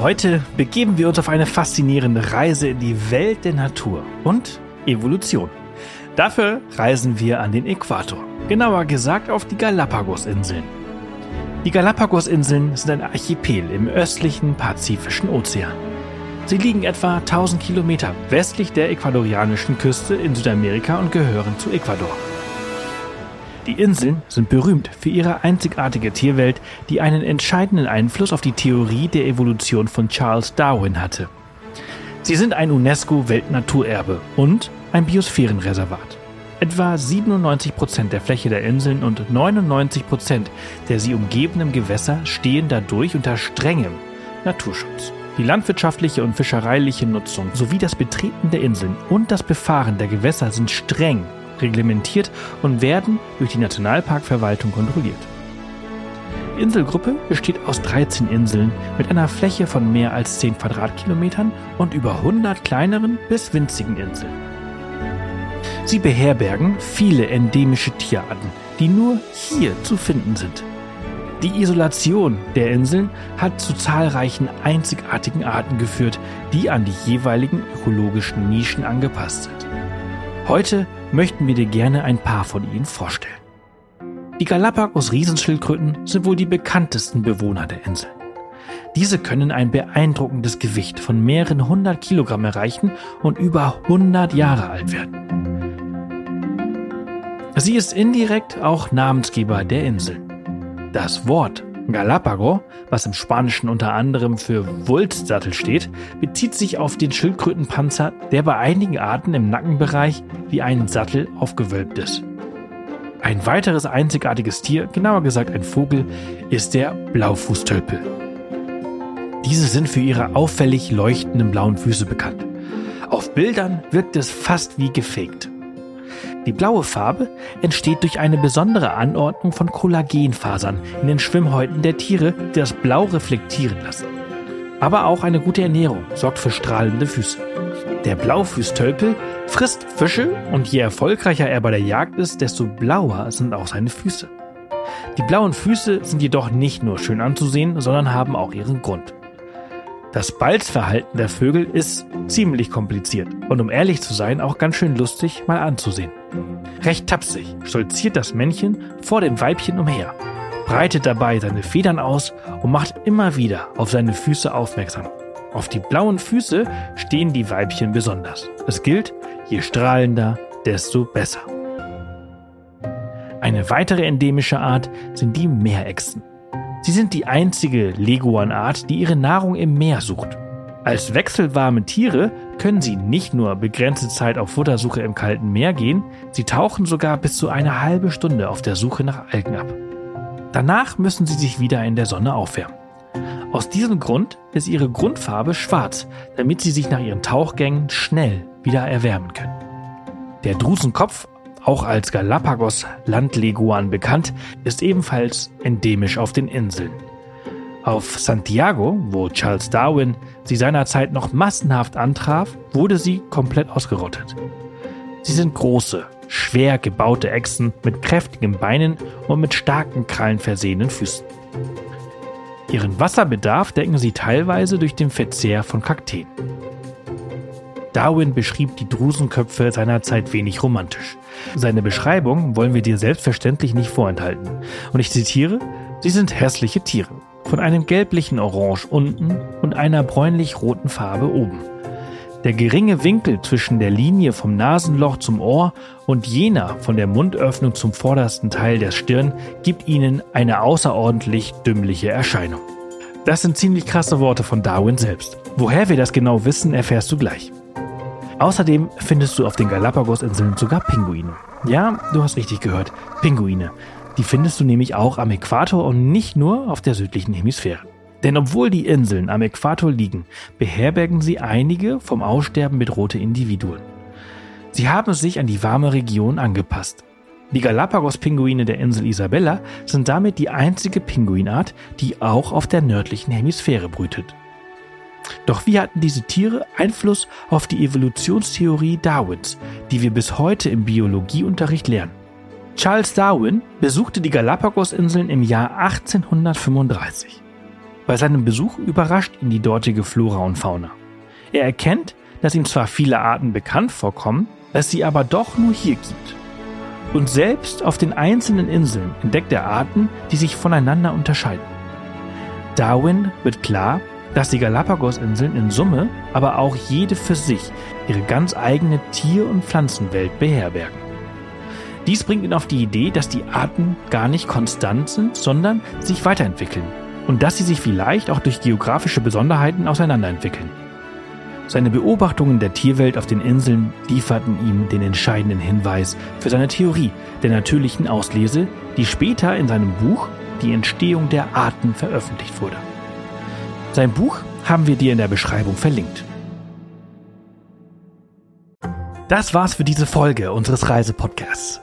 Heute begeben wir uns auf eine faszinierende Reise in die Welt der Natur und Evolution. Dafür reisen wir an den Äquator, genauer gesagt auf die Galapagos-Inseln. Die Galapagos-Inseln sind ein Archipel im östlichen Pazifischen Ozean. Sie liegen etwa 1000 Kilometer westlich der ecuadorianischen Küste in Südamerika und gehören zu Ecuador. Die Inseln sind berühmt für ihre einzigartige Tierwelt, die einen entscheidenden Einfluss auf die Theorie der Evolution von Charles Darwin hatte. Sie sind ein UNESCO-Weltnaturerbe und ein Biosphärenreservat. Etwa 97 Prozent der Fläche der Inseln und 99 Prozent der sie umgebenden Gewässer stehen dadurch unter strengem Naturschutz. Die landwirtschaftliche und fischereiliche Nutzung sowie das Betreten der Inseln und das Befahren der Gewässer sind streng reglementiert und werden durch die Nationalparkverwaltung kontrolliert. Die Inselgruppe besteht aus 13 Inseln mit einer Fläche von mehr als 10 Quadratkilometern und über 100 kleineren bis winzigen Inseln. Sie beherbergen viele endemische Tierarten, die nur hier zu finden sind. Die Isolation der Inseln hat zu zahlreichen einzigartigen Arten geführt, die an die jeweiligen ökologischen Nischen angepasst sind. Heute möchten wir dir gerne ein paar von ihnen vorstellen. Die Galapagos-Riesenschildkröten sind wohl die bekanntesten Bewohner der Insel. Diese können ein beeindruckendes Gewicht von mehreren hundert Kilogramm erreichen und über 100 Jahre alt werden. Sie ist indirekt auch Namensgeber der Insel. Das Wort Galapago, was im Spanischen unter anderem für Wulstsattel steht, bezieht sich auf den Schildkrötenpanzer, der bei einigen Arten im Nackenbereich wie ein Sattel aufgewölbt ist. Ein weiteres einzigartiges Tier, genauer gesagt ein Vogel, ist der Blaufußtölpel. Diese sind für ihre auffällig leuchtenden blauen Füße bekannt. Auf Bildern wirkt es fast wie gefaked. Die blaue Farbe entsteht durch eine besondere Anordnung von Kollagenfasern in den Schwimmhäuten der Tiere, die das Blau reflektieren lassen. Aber auch eine gute Ernährung sorgt für strahlende Füße. Der Blaufußtölpel frisst Fische und je erfolgreicher er bei der Jagd ist, desto blauer sind auch seine Füße. Die blauen Füße sind jedoch nicht nur schön anzusehen, sondern haben auch ihren Grund. Das Balzverhalten der Vögel ist ziemlich kompliziert und um ehrlich zu sein auch ganz schön lustig mal anzusehen. Recht tapsig stolziert das Männchen vor dem Weibchen umher, breitet dabei seine Federn aus und macht immer wieder auf seine Füße aufmerksam. Auf die blauen Füße stehen die Weibchen besonders. Es gilt, je strahlender, desto besser. Eine weitere endemische Art sind die Meerechsen. Sie sind die einzige Leguanart, die ihre Nahrung im Meer sucht. Als wechselwarme Tiere können sie nicht nur begrenzte Zeit auf Futtersuche im kalten Meer gehen, sie tauchen sogar bis zu eine halbe Stunde auf der Suche nach Algen ab. Danach müssen sie sich wieder in der Sonne aufwärmen. Aus diesem Grund ist ihre Grundfarbe schwarz, damit sie sich nach ihren Tauchgängen schnell wieder erwärmen können. Der Drusenkopf auch als Galapagos Landleguan bekannt, ist ebenfalls endemisch auf den Inseln. Auf Santiago, wo Charles Darwin sie seinerzeit noch massenhaft antraf, wurde sie komplett ausgerottet. Sie sind große, schwer gebaute Echsen mit kräftigen Beinen und mit starken Krallen versehenen Füßen. Ihren Wasserbedarf decken sie teilweise durch den Verzehr von Kakteen. Darwin beschrieb die Drusenköpfe seiner Zeit wenig romantisch. Seine Beschreibung wollen wir dir selbstverständlich nicht vorenthalten. Und ich zitiere, sie sind hässliche Tiere, von einem gelblichen Orange unten und einer bräunlich-roten Farbe oben. Der geringe Winkel zwischen der Linie vom Nasenloch zum Ohr und jener von der Mundöffnung zum vordersten Teil der Stirn gibt ihnen eine außerordentlich dümmliche Erscheinung. Das sind ziemlich krasse Worte von Darwin selbst. Woher wir das genau wissen, erfährst du gleich. Außerdem findest du auf den Galapagos-Inseln sogar Pinguine. Ja, du hast richtig gehört, Pinguine. Die findest du nämlich auch am Äquator und nicht nur auf der südlichen Hemisphäre. Denn obwohl die Inseln am Äquator liegen, beherbergen sie einige vom Aussterben bedrohte Individuen. Sie haben sich an die warme Region angepasst. Die Galapagos-Pinguine der Insel Isabella sind damit die einzige Pinguinart, die auch auf der nördlichen Hemisphäre brütet. Doch wie hatten diese Tiere Einfluss auf die Evolutionstheorie Darwins, die wir bis heute im Biologieunterricht lernen? Charles Darwin besuchte die Galapagos-Inseln im Jahr 1835. Bei seinem Besuch überrascht ihn die dortige Flora und Fauna. Er erkennt, dass ihm zwar viele Arten bekannt vorkommen, es sie aber doch nur hier gibt. Und selbst auf den einzelnen Inseln entdeckt er Arten, die sich voneinander unterscheiden. Darwin wird klar, dass die Galapagos-Inseln in Summe, aber auch jede für sich, ihre ganz eigene Tier- und Pflanzenwelt beherbergen. Dies bringt ihn auf die Idee, dass die Arten gar nicht konstant sind, sondern sich weiterentwickeln und dass sie sich vielleicht auch durch geografische Besonderheiten auseinanderentwickeln. Seine Beobachtungen der Tierwelt auf den Inseln lieferten ihm den entscheidenden Hinweis für seine Theorie der natürlichen Auslese, die später in seinem Buch Die Entstehung der Arten veröffentlicht wurde. Sein Buch haben wir dir in der Beschreibung verlinkt. Das war's für diese Folge unseres Reisepodcasts.